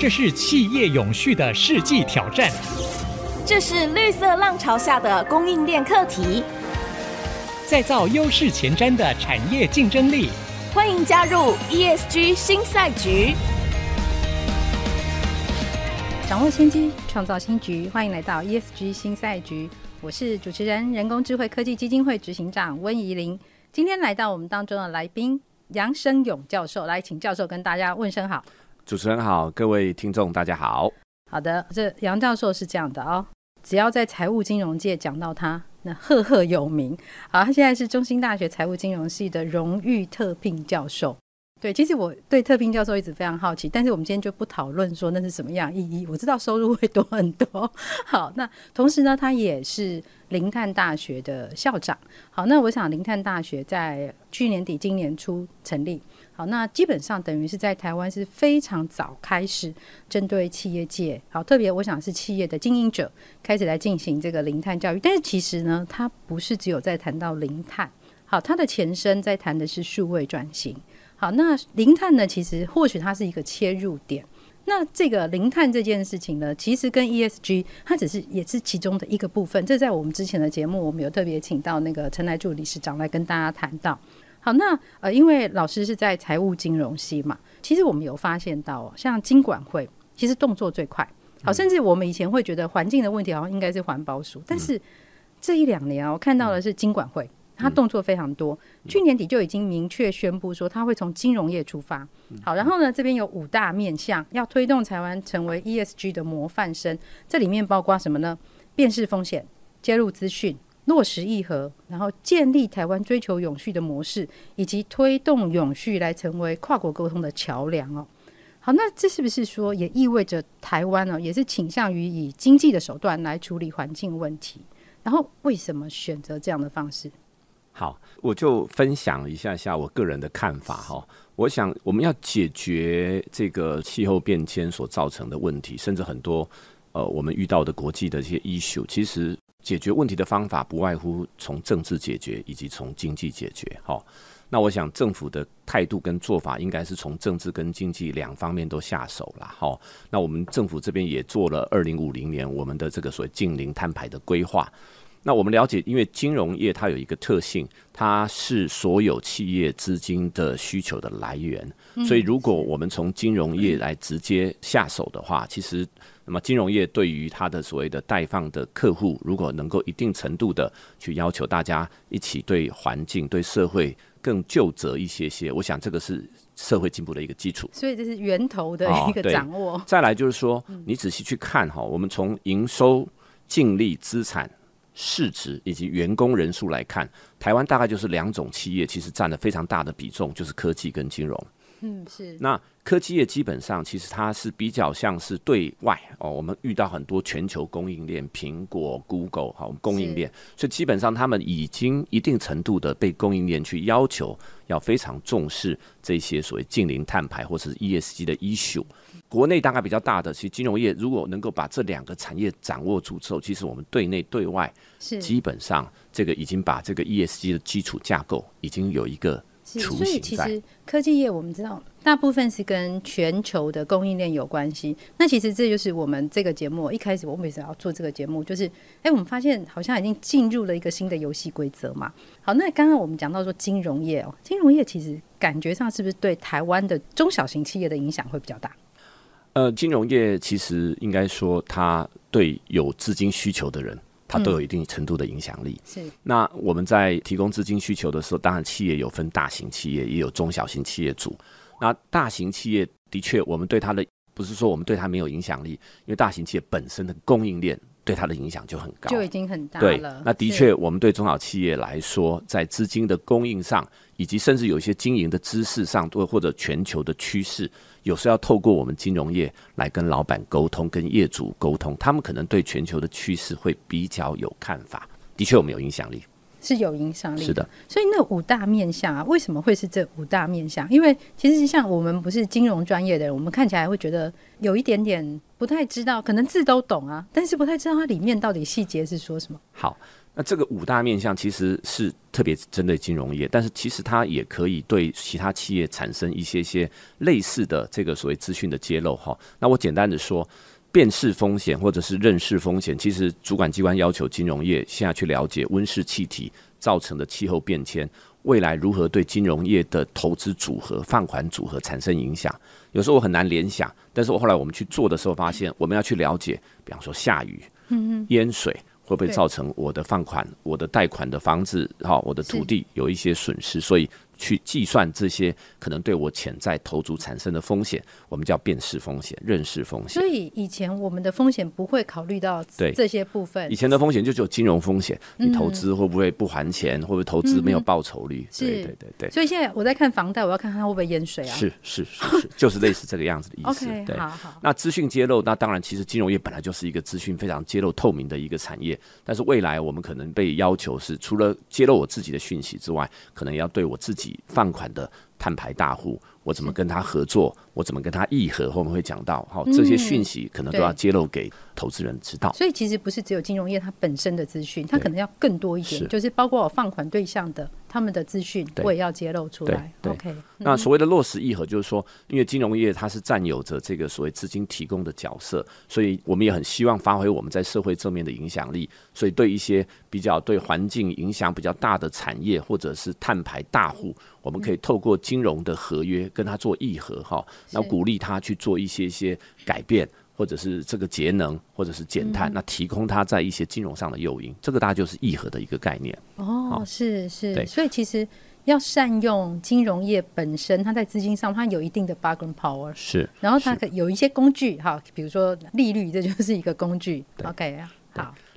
这是企业永续的世纪挑战，这是绿色浪潮下的供应链课题，再造优势前瞻的产业竞争力。欢迎加入 ESG 新赛局，掌握先机，创造新局。欢迎来到 ESG 新赛局，我是主持人人工智慧科技基金会执行长温怡玲。今天来到我们当中的来宾杨生勇教授，来请教授跟大家问声好。主持人好，各位听众大家好。好的，这杨教授是这样的哦，只要在财务金融界讲到他，那赫赫有名。好，他现在是中兴大学财务金融系的荣誉特聘教授。对，其实我对特聘教授一直非常好奇，但是我们今天就不讨论说那是什么样意义。我知道收入会多很多。好，那同时呢，他也是零碳大学的校长。好，那我想零碳大学在去年底、今年初成立。好，那基本上等于是在台湾是非常早开始针对企业界，好，特别我想是企业的经营者开始来进行这个零碳教育。但是其实呢，它不是只有在谈到零碳，好，它的前身在谈的是数位转型。好，那零碳呢，其实或许它是一个切入点。那这个零碳这件事情呢，其实跟 ESG 它只是也是其中的一个部分。这在我们之前的节目，我们有特别请到那个陈来助理事长来跟大家谈到。好，那呃，因为老师是在财务金融系嘛，其实我们有发现到，像金管会其实动作最快。好，甚至我们以前会觉得环境的问题好像应该是环保署，但是这一两年啊，我看到的是金管会，它动作非常多。去年底就已经明确宣布说，它会从金融业出发。好，然后呢，这边有五大面向，要推动台湾成为 ESG 的模范生。这里面包括什么呢？辨识风险，揭露资讯。落实议和，然后建立台湾追求永续的模式，以及推动永续来成为跨国沟通的桥梁哦。好，那这是不是说也意味着台湾呢，也是倾向于以经济的手段来处理环境问题？然后为什么选择这样的方式？好，我就分享一下下我个人的看法哈。我想我们要解决这个气候变迁所造成的问题，甚至很多呃我们遇到的国际的一些 issue，其实。解决问题的方法不外乎从政治解决以及从经济解决。好，那我想政府的态度跟做法应该是从政治跟经济两方面都下手了。好，那我们政府这边也做了二零五零年我们的这个所谓近零碳排的规划。那我们了解，因为金融业它有一个特性，它是所有企业资金的需求的来源。所以，如果我们从金融业来直接下手的话，其实。那么金融业对于它的所谓的贷放的客户，如果能够一定程度的去要求大家一起对环境、对社会更就责一些些，我想这个是社会进步的一个基础。所以这是源头的一个掌握。哦、再来就是说，你仔细去看哈，我们从营收、净利、资产、市值以及员工人数来看，台湾大概就是两种企业，其实占了非常大的比重，就是科技跟金融。嗯，是。那科技业基本上其实它是比较像是对外哦，我们遇到很多全球供应链，苹果、Google 好供应链，所以基本上他们已经一定程度的被供应链去要求要非常重视这些所谓近零碳排或者是 ESG 的 issue。国内大概比较大的，其实金融业如果能够把这两个产业掌握住之后，其实我们对内对外是基本上这个已经把这个 ESG 的基础架构已经有一个。所以其实科技业我们知道大部分是跟全球的供应链有关系。那其实这就是我们这个节目一开始我们为什么要做这个节目，就是哎，我们发现好像已经进入了一个新的游戏规则嘛。好，那刚刚我们讲到说金融业哦，金融业其实感觉上是不是对台湾的中小型企业的影响会比较大？呃，金融业其实应该说它对有资金需求的人。它都有一定程度的影响力。是。那我们在提供资金需求的时候，当然企业有分大型企业，也有中小型企业组。那大型企业的确，我们对它的不是说我们对它没有影响力，因为大型企业本身的供应链对它的影响就很高，就已经很大了。对。那的确，我们对中小企业来说，在资金的供应上，以及甚至有一些经营的知识上，或或者全球的趋势。有时候要透过我们金融业来跟老板沟通，跟业主沟通，他们可能对全球的趋势会比较有看法。的确，我们有影响力，是有影响力。是的，所以那五大面向啊，为什么会是这五大面向？因为其实像我们不是金融专业的人，我们看起来会觉得有一点点不太知道，可能字都懂啊，但是不太知道它里面到底细节是说什么。好，那这个五大面向其实是特别针对金融业，但是其实它也可以对其他企业产生一些些类似的这个所谓资讯的揭露哈。那我简单的说，辨识风险或者是认识风险，其实主管机关要求金融业现在去了解温室气体造成的气候变迁，未来如何对金融业的投资组合、放款组合产生影响。有时候我很难联想，但是我后来我们去做的时候发现，我们要去了解，比方说下雨、淹水。会不会造成我的放款、我的贷款的房子、哈，我的土地有一些损失？所以。去计算这些可能对我潜在投资产生的风险，我们叫辨识风险、认识风险。所以以前我们的风险不会考虑到对这些部分。以前的风险就只有金融风险，你投资会不会不还钱，嗯、会不会投资没有报酬率？嗯、对对对对。所以现在我在看房贷，我要看看它会不会淹水啊？是是是是，就是类似这个样子的意思。OK，对，好好。那资讯揭露，那当然，其实金融业本来就是一个资讯非常揭露透明的一个产业，但是未来我们可能被要求是，除了揭露我自己的讯息之外，可能要对我自己放款的。碳排大户，我怎么跟他合作？我怎么跟他议和？后面会讲到，好，这些讯息可能都要揭露给投资人知道。所以其实不是只有金融业它本身的资讯，它可能要更多一点，就是包括我放款对象的他们的资讯，我也要揭露出来。OK，那所谓的落实议和，就是说，因为金融业它是占有着这个所谓资金提供的角色，所以我们也很希望发挥我们在社会正面的影响力。所以对一些比较对环境影响比较大的产业，或者是碳排大户，我们可以透过金融的合约跟他做议和哈，那鼓励他去做一些些改变，或者是这个节能，或者是减碳，那提供他在一些金融上的诱因，这个大家就是议和的一个概念。哦，是是，所以其实要善用金融业本身，它在资金上它有一定的 bargaining power，是，然后它可有一些工具哈，比如说利率，这就是一个工具。OK 啊，好，那。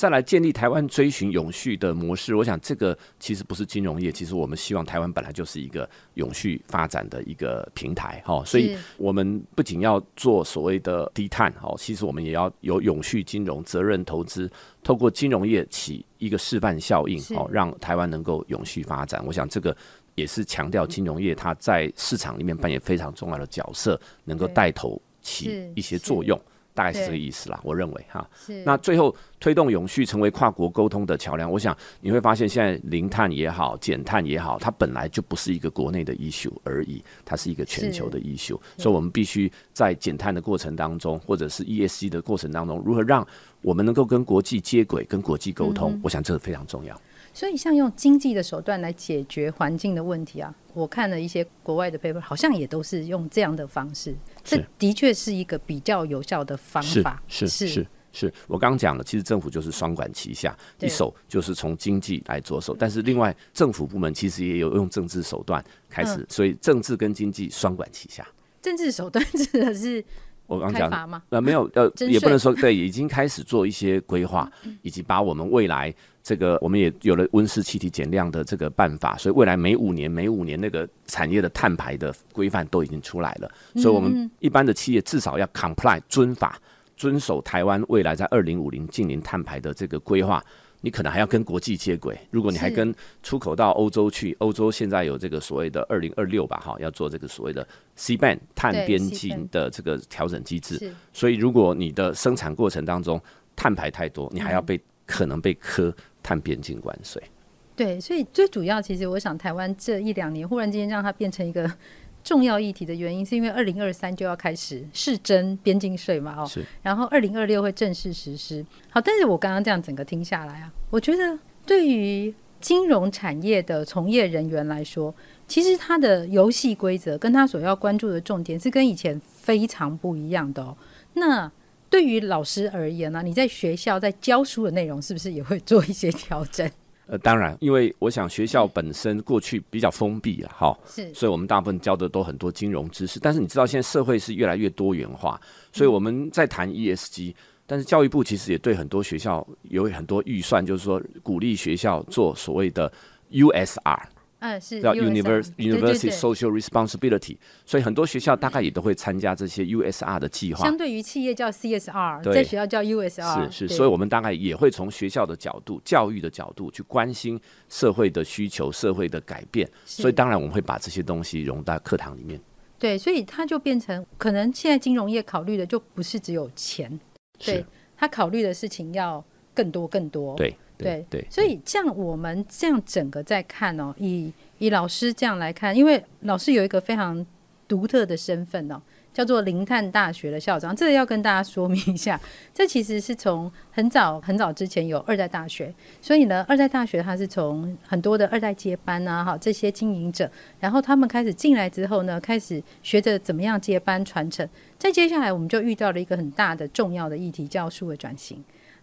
再来建立台湾追寻永续的模式，我想这个其实不是金融业，其实我们希望台湾本来就是一个永续发展的一个平台，哈，所以我们不仅要做所谓的低碳，哈，其实我们也要有永续金融、责任投资，透过金融业起一个示范效应，好，让台湾能够永续发展。我想这个也是强调金融业它在市场里面扮演非常重要的角色，能够带头起一些作用。大概是这个意思啦，我认为哈。那最后推动永续成为跨国沟通的桥梁，我想你会发现，现在零碳也好，减碳也好，它本来就不是一个国内的 issue 而已，它是一个全球的 issue。所以，我们必须在减碳的过程当中，或者是 ESG 的过程当中，如何让我们能够跟国际接轨、跟国际沟通，我想这个非常重要。所以，像用经济的手段来解决环境的问题啊，我看了一些国外的 paper，好像也都是用这样的方式。这的确是一个比较有效的方法。是是是，是我刚刚讲了，其实政府就是双管齐下，一手就是从经济来着手，但是另外政府部门其实也有用政治手段开始，所以政治跟经济双管齐下。政治手段 指的是？我刚讲，呃，没有，呃，也不能说对，已经开始做一些规划，以及把我们未来这个，我们也有了温室气体减量的这个办法，所以未来每五年、每五年那个产业的碳排的规范都已经出来了，所以我们一般的企业至少要 comply 遵法，遵守台湾未来在二零五零近零碳排的这个规划。你可能还要跟国际接轨，如果你还跟出口到欧洲去，欧洲现在有这个所谓的二零二六吧，哈，要做这个所谓的 C ban 碳边境的这个调整机制。所以，如果你的生产过程当中碳排太多，你还要被、嗯、可能被科碳边境关税。对，所以最主要，其实我想，台湾这一两年忽然间让它变成一个。重要议题的原因是因为二零二三就要开始试征边境税嘛，哦，是，然后二零二六会正式实施。好，但是我刚刚这样整个听下来啊，我觉得对于金融产业的从业人员来说，其实他的游戏规则跟他所要关注的重点是跟以前非常不一样的哦。那对于老师而言呢，啊，你在学校在教书的内容是不是也会做一些调整？呃，当然，因为我想学校本身过去比较封闭了，哈，是，所以我们大部分教的都很多金融知识。但是你知道，现在社会是越来越多元化，所以我们在谈 ESG，但是教育部其实也对很多学校有很多预算，就是说鼓励学校做所谓的 USR。嗯，是叫 University University Social Responsibility，所以很多学校大概也都会参加这些 USR 的计划。相对于企业叫 CSR，在学校叫 USR。是是，所以我们大概也会从学校的角度、教育的角度去关心社会的需求、社会的改变。所以当然我们会把这些东西融到课堂里面。对，所以它就变成可能现在金融业考虑的就不是只有钱，对，他考虑的事情要更多更多。对。对对。所以像我们这样整个在看哦，以以老师这样来看，因为老师有一个非常独特的身份哦。叫做零碳大学的校长，这个要跟大家说明一下。这其实是从很早很早之前有二代大学，所以呢，二代大学它是从很多的二代接班啊，哈，这些经营者，然后他们开始进来之后呢，开始学着怎么样接班传承。再接下来，我们就遇到了一个很大的重要的议题，叫数位转型。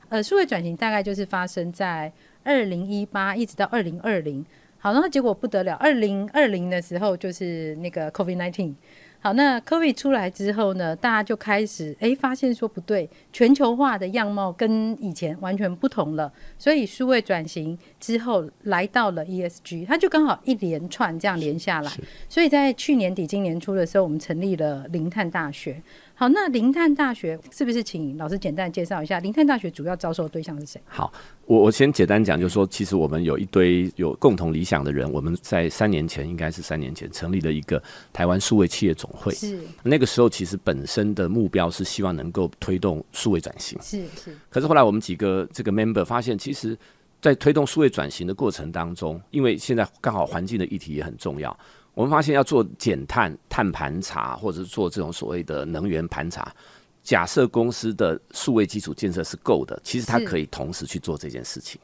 呃，数位转型大概就是发生在二零一八一直到二零二零。好，然后结果不得了，二零二零的时候就是那个 COVID nineteen。好，那 COVID 出来之后呢，大家就开始诶发现说不对，全球化的样貌跟以前完全不同了，所以数位转型之后来到了 ESG，它就刚好一连串这样连下来，所以在去年底今年初的时候，我们成立了零碳大学。好，那林探大学是不是请老师简单介绍一下？林探大学主要招收的对象是谁？好，我我先简单讲，就是说，其实我们有一堆有共同理想的人，我们在三年前，应该是三年前成立了一个台湾数位企业总会。是那个时候，其实本身的目标是希望能够推动数位转型。是是。可是后来我们几个这个 member 发现，其实，在推动数位转型的过程当中，因为现在刚好环境的议题也很重要。我们发现要做减碳、碳盘查，或者是做这种所谓的能源盘查，假设公司的数位基础建设是够的，其实它可以同时去做这件事情。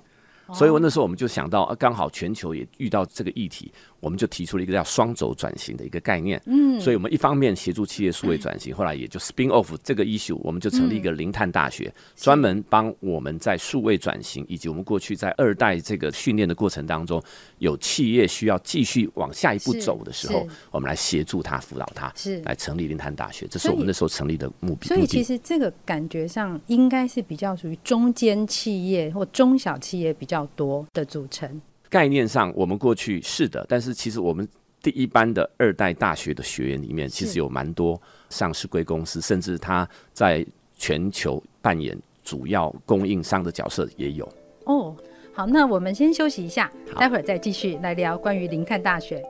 所以，我那时候我们就想到，刚好全球也遇到这个议题。我们就提出了一个叫双轴转型的一个概念，嗯，所以我们一方面协助企业数位转型，后来也就 spin off 这个 issue，我们就成立一个零碳大学，专门帮我们在数位转型以及我们过去在二代这个训练的过程当中，有企业需要继续往下一步走的时候，我们来协助他辅导他，是。来成立零碳大学，这是我们那时候成立的目标。所以其实这个感觉上应该是比较属于中间企业或中小企业比较多的组成。概念上，我们过去是的，但是其实我们第一班的二代大学的学员里面，其实有蛮多上市贵公司，甚至他在全球扮演主要供应商的角色也有。哦，好，那我们先休息一下，待会儿再继续来聊关于林碳大学。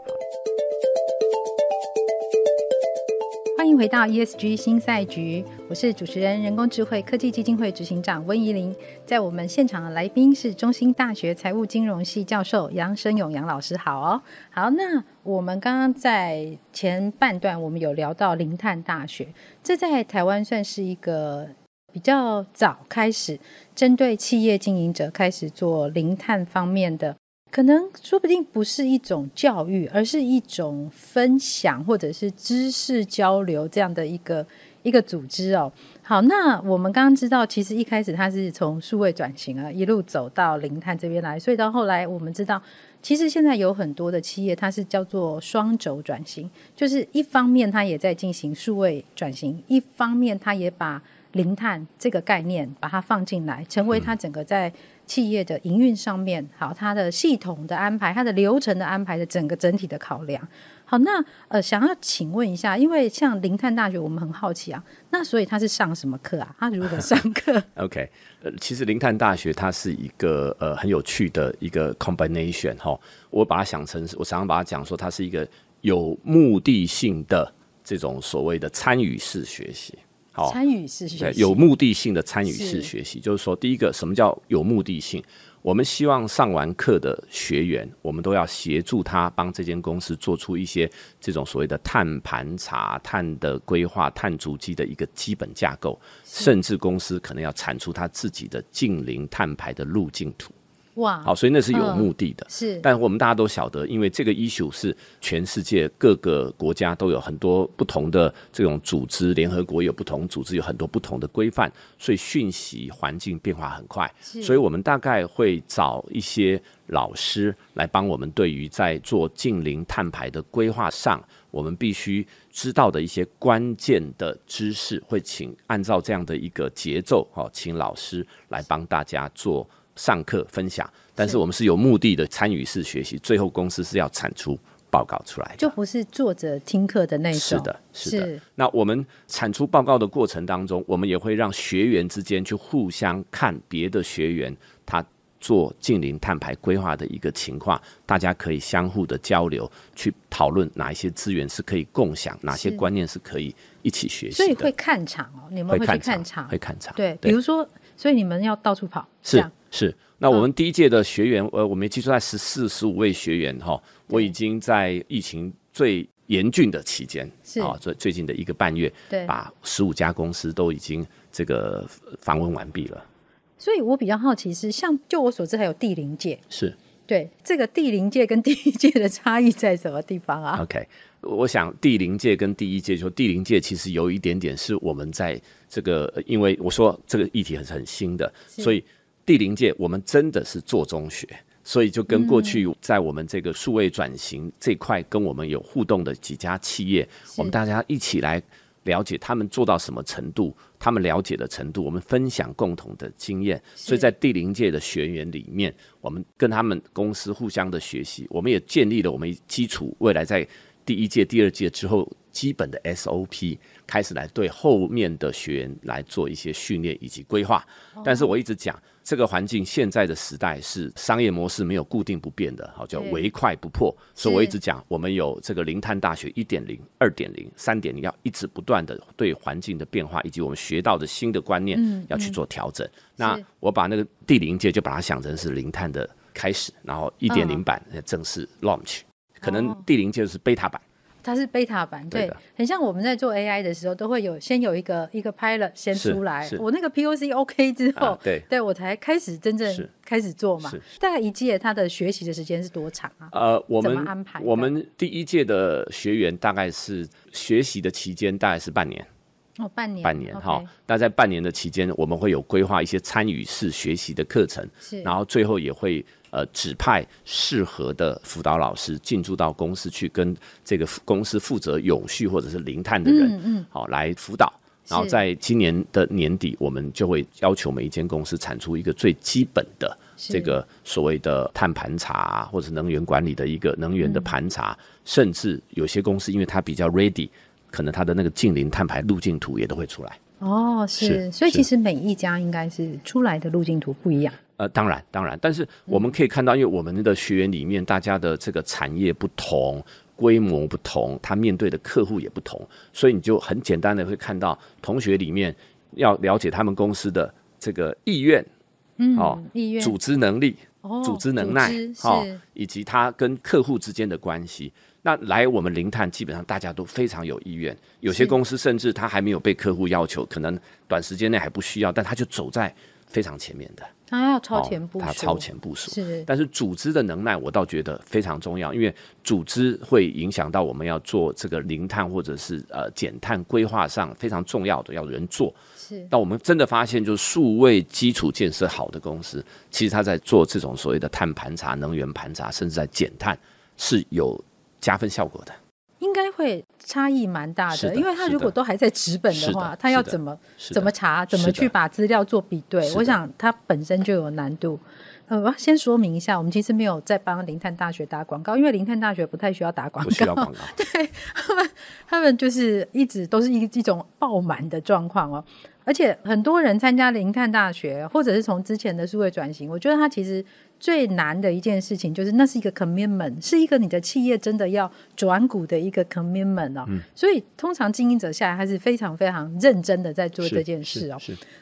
欢迎回到 ESG 新赛局，我是主持人、人工智慧科技基金会执行长温怡玲。在我们现场的来宾是中兴大学财务金融系教授杨生勇杨老师，好哦。好，那我们刚刚在前半段我们有聊到零碳大学，这在台湾算是一个比较早开始针对企业经营者开始做零碳方面的。可能说不定不是一种教育，而是一种分享或者是知识交流这样的一个一个组织哦。好，那我们刚刚知道，其实一开始它是从数位转型啊，一路走到零碳这边来，所以到后来我们知道，其实现在有很多的企业，它是叫做双轴转型，就是一方面它也在进行数位转型，一方面它也把零碳这个概念把它放进来，成为它整个在。企业的营运上面，好，它的系统的安排，它的流程的安排的整个整体的考量。好，那呃，想要请问一下，因为像零碳大学，我们很好奇啊，那所以他是上什么课啊？他如何上课？OK，呃，其实零碳大学它是一个呃很有趣的一个 combination 哈，我把它想成，我常常把它讲说，它是一个有目的性的这种所谓的参与式学习。好，参与式学习，有目的性的参与式学习，就是说，第一个，什么叫有目的性？我们希望上完课的学员，我们都要协助他帮这间公司做出一些这种所谓的碳盘查、碳的规划、碳足迹的一个基本架构，甚至公司可能要产出他自己的近零碳排的路径图。哇，好，所以那是有目的的，嗯、是。但我们大家都晓得，因为这个 issue 是全世界各个国家都有很多不同的这种组织，联合国有不同组织，有很多不同的规范，所以讯息环境变化很快。所以我们大概会找一些老师来帮我们，对于在做近邻碳排的规划上，我们必须知道的一些关键的知识，会请按照这样的一个节奏，好，请老师来帮大家做。上课分享，但是我们是有目的的参与式学习，最后公司是要产出报告出来的，就不是坐着听课的那种。是的，是的。那我们产出报告的过程当中，我们也会让学员之间去互相看别的学员他做近邻碳排规划的一个情况，大家可以相互的交流，去讨论哪一些资源是可以共享，哪些观念是可以一起学习。所以会看场哦，你们会去看场，会看场。对，比如说。所以你们要到处跑。是是，那我们第一届的学员，呃，我们基础在十四十五位学员哈，我已经在疫情最严峻的期间，是。啊，最最近的一个半月，对，把十五家公司都已经这个访问完毕了。所以我比较好奇是，像就我所知，还有第零届，是。对这个第零届跟第一届的差异在什么地方啊？OK，我想第零届跟第一届，就第零届其实有一点点是我们在这个，因为我说这个议题很很新的，所以第零届我们真的是做中学，所以就跟过去在我们这个数位转型这块跟我们有互动的几家企业，我们大家一起来。了解他们做到什么程度，他们了解的程度，我们分享共同的经验。所以在第零届的学员里面，我们跟他们公司互相的学习，我们也建立了我们基础，未来在第一届、第二届之后基本的 SOP，开始来对后面的学员来做一些训练以及规划。但是我一直讲。这个环境现在的时代是商业模式没有固定不变的，好叫唯快不破。所以我一直讲，我们有这个零碳大学一点零、二点零、三点零，要一直不断的对环境的变化以及我们学到的新的观念要去做调整。那我把那个第零届就把它想成是零碳的开始，然后一点零版正式 launch，可能第零届是 beta 版。它是 beta 版，对，对，很像我们在做 AI 的时候，都会有先有一个一个 pilot 先出来，我那个 POC OK 之后，啊、对，对我才开始真正开始做嘛。大概一届它的学习的时间是多长啊？呃，我们安排我们第一届的学员大概是学习的期间大概是半年。哦，半年，半年哈。那在半年的期间，我们会有规划一些参与式学习的课程，是，然后最后也会呃指派适合的辅导老师进驻到公司去，跟这个公司负责永续或者是零碳的人，嗯嗯，好来辅导。然后在今年的年底，我们就会要求每一间公司产出一个最基本的这个所谓的碳盘查，或者是能源管理的一个能源的盘查，甚至有些公司因为它比较 ready。可能它的那个近零碳排路径图也都会出来哦，是，是，所以其实每一家应该是出来的路径图不一样。呃，当然当然，但是我们可以看到，因为我们的学员里面大家的这个产业不同，规模不同，他面对的客户也不同，所以你就很简单的会看到同学里面要了解他们公司的这个意愿，嗯，哦，意愿，组织能力，哦，组织能耐，哦，以及他跟客户之间的关系。那来我们零碳，基本上大家都非常有意愿。有些公司甚至他还没有被客户要求，可能短时间内还不需要，但他就走在非常前面的。他要超前部署，哦，他超前部署。是，但是组织的能耐，我倒觉得非常重要，因为组织会影响到我们要做这个零碳或者是呃减碳规划上非常重要的，要人做。是。那我们真的发现，就是数位基础建设好的公司，其实他在做这种所谓的碳盘查、能源盘查，甚至在减碳是有。加分效果的，应该会差异蛮大的，的，因为他如果都还在纸本的话，他要怎么怎么查，怎么去把资料做比对？我想他本身就有难度。呃，我要先说明一下，我们其实没有在帮林探大学打广告，因为林探大学不太需要打广告，不需要广告。对他们，他们就是一直都是一一种爆满的状况哦。而且很多人参加林探大学，或者是从之前的数位转型，我觉得它其实最难的一件事情，就是那是一个 commitment，是一个你的企业真的要转股的一个 commitment 哦。嗯、所以通常经营者下来他是非常非常认真的在做这件事哦。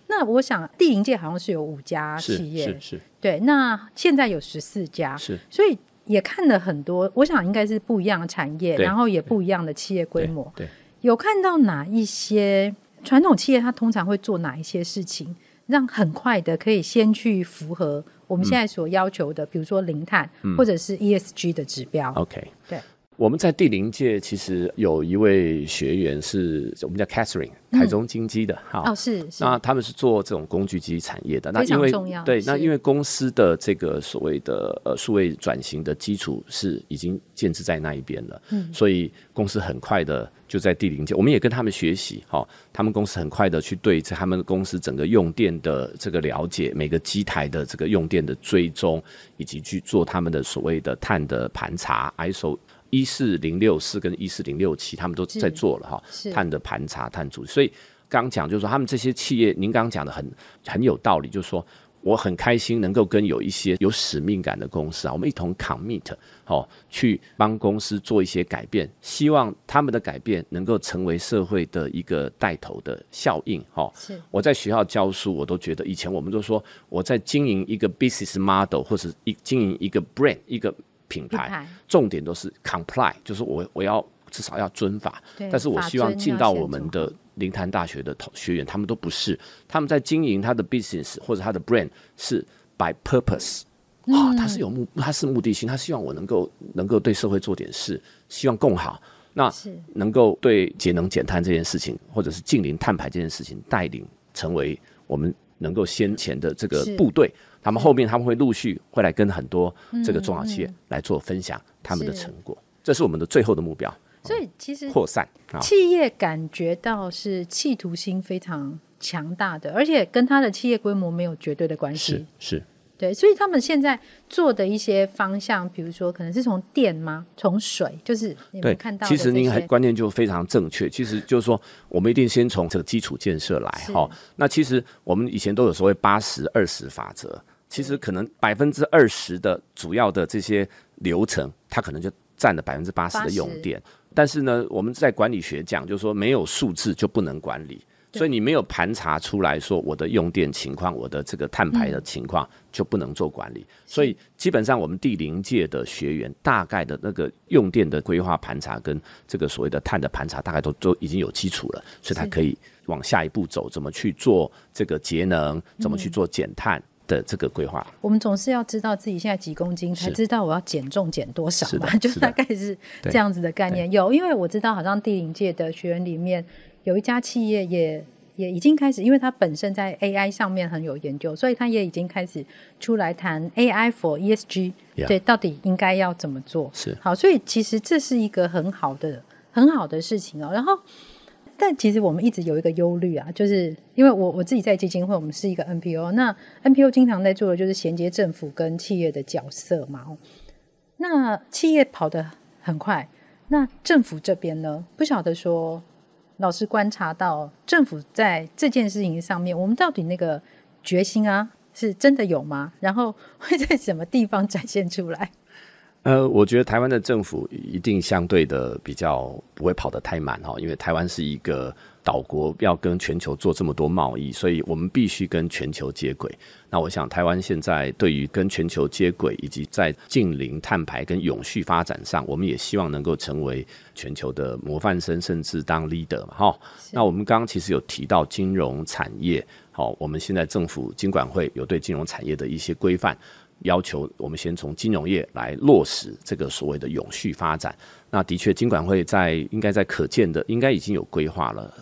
那我想地营界好像是有五家企业，是，是，是对。那现在有十四家，是。所以也看了很多，我想应该是不一样的产业，然后也不一样的企业规模。对，对有看到哪一些？传统企业它通常会做哪一些事情，让很快的可以先去符合我们现在所要求的，嗯、比如说零碳、嗯、或者是 ESG 的指标。OK，对。我们在第零届其实有一位学员是我们叫 Catherine，台中金机的哈、嗯。哦，是是。那他们是做这种工具机产业的，那因为对，那因为公司的这个所谓的呃数位转型的基础是已经建置在那一边了，嗯，所以公司很快的就在第零届，我们也跟他们学习哈，他们公司很快的去对他们公司整个用电的这个了解，每个机台的这个用电的追踪，以及去做他们的所谓的碳的盘查，ISO。一四零六四跟一四零六七，他们都在做了哈，碳的盘查、碳足。所以刚讲就是说，他们这些企业，您刚刚讲的很很有道理，就是说，我很开心能够跟有一些有使命感的公司啊，我们一同 commit 哦，去帮公司做一些改变，希望他们的改变能够成为社会的一个带头的效应。哈，是我在学校教书，我都觉得以前我们都说我在经营一个 business model 或者一经营一个 brand 一个品牌，重点都是 comply，就是我我要至少要遵法。但是我希望进到我们的。林潭大学的学员，他们都不是，他们在经营他的 business 或者他的 brand 是 by purpose 啊、嗯，他是有目，他是目的性，他希望我能够能够对社会做点事，希望更好，那能够对节能减碳这件事情，或者是近零碳排这件事情带领成为我们能够先前的这个部队，他们后面他们会陆续会来跟很多这个中小企业来做分享他们的成果，嗯嗯，这是我们的最后的目标。所以其实扩散企业感觉到是企图心非常强大的，而且跟他的企业规模没有绝对的关系。是是，对，所以他们现在做的一些方向，比如说可能是从电吗？从水，就是你们看到。其实您还观念就非常正确。其实就是说，我们一定先从这个基础建设来哈。那其实我们以前都有所谓八十二十法则，其实可能百分之二十的主要的这些流程，它可能就占了百分之八十的用电。但是呢，我们在管理学讲，就是说没有数字就不能管理，所以你没有盘查出来说我的用电情况、我的这个碳排的情况，就不能做管理。所以基本上我们第零届的学员大概的那个用电的规划盘查跟这个所谓的碳的盘查，大概都都已经有基础了，所以他可以往下一步走，怎么去做这个节能，怎么去做减碳。的这个规划，我们总是要知道自己现在几公斤，才知道我要减重减多少嘛，就大概是这样子的概念。有，因为我知道好像第零届的学员里面有一家企业也也已经开始，因为它本身在 AI 上面很有研究，所以它也已经开始出来谈 AI for ESG，对，到底应该要怎么做？是好，所以其实这是一个很好的很好的事情哦。然后。但其实我们一直有一个忧虑啊，就是因为我我自己在基金会，我们是一个 NPO，那 NPO 经常在做的就是衔接政府跟企业的角色嘛。那企业跑得很快，那政府这边呢？不晓得说，老师观察到政府在这件事情上面，我们到底那个决心啊，是真的有吗？然后会在什么地方展现出来？呃，我觉得台湾的政府一定相对的比较不会跑得太慢哈，因为台湾是一个岛国，要跟全球做这么多贸易，所以我们必须跟全球接轨。那我想，台湾现在对于跟全球接轨，以及在近零碳排跟永续发展上，我们也希望能够成为全球的模范生，甚至当 leader 嘛哈。那我们刚刚其实有提到金融产业，好，我们现在政府金管会有对金融产业的一些规范。要求我们先从金融业来落实这个所谓的永续发展。那的确，金管会在应该在可见的，应该已经有规划了，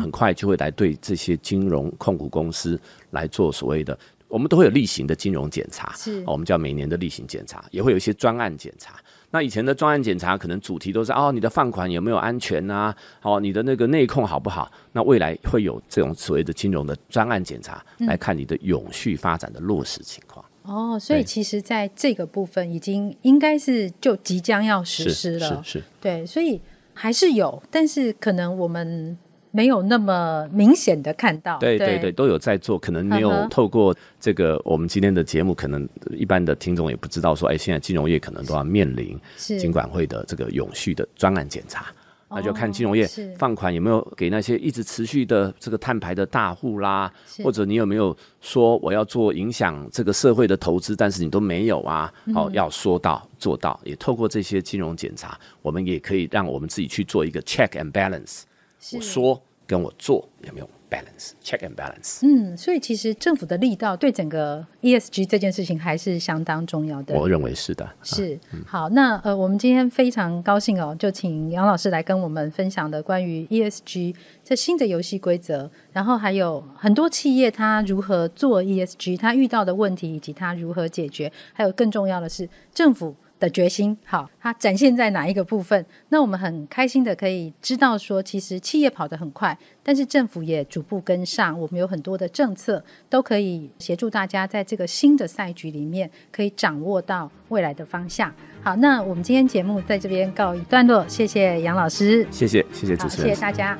很快就会来对这些金融控股公司来做所谓的，我们都会有例行的金融检查，是，我们叫每年的例行检查，也会有一些专案检查。那以前的专案检查可能主题都是哦，你的放款有没有安全呐？哦，你的那个内控好不好？那未来会有这种所谓的金融的专案检查，来看你的永续发展的落实情况。哦，所以其实在这个部分已经应该是就即将要实施了，是是，是，对，所以还是有，但是可能我们没有那么明显的看到，对对对，都有在做，可能没有透过这个我们今天的节目，可能一般的听众也不知道说，哎，现在金融业可能都要面临金管会的这个永续的专案检查。那就看金融业放款有没有给那些一直持续的这个碳排的大户啦，或者你有没有说我要做影响这个社会的投资，但是你都没有啊？好，要说到做到，也透过这些金融检查，我们也可以让我们自己去做一个 check and balance。我说跟我做有没有？balance check and balance。嗯，所以其实政府的力道对整个 ESG 这件事情还是相当重要的。我认为是的。是、啊嗯、好，那呃，我们今天非常高兴哦，就请杨老师来跟我们分享的关于 ESG 这新的游戏规则，然后还有很多企业它如何做 ESG，它遇到的问题以及它如何解决，还有更重要的是政府的决心，好，它展现在哪一个部分？那我们很开心的可以知道说，其实企业跑得很快，但是政府也逐步跟上。我们有很多的政策都可以协助大家在这个新的赛局里面，可以掌握到未来的方向。好，那我们今天节目在这边告一段落，谢谢杨老师，谢谢谢谢主持人，谢谢大家。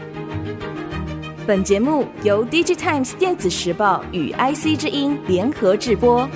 本节目由 DigiTimes 电子时报与 IC 之音联合制播。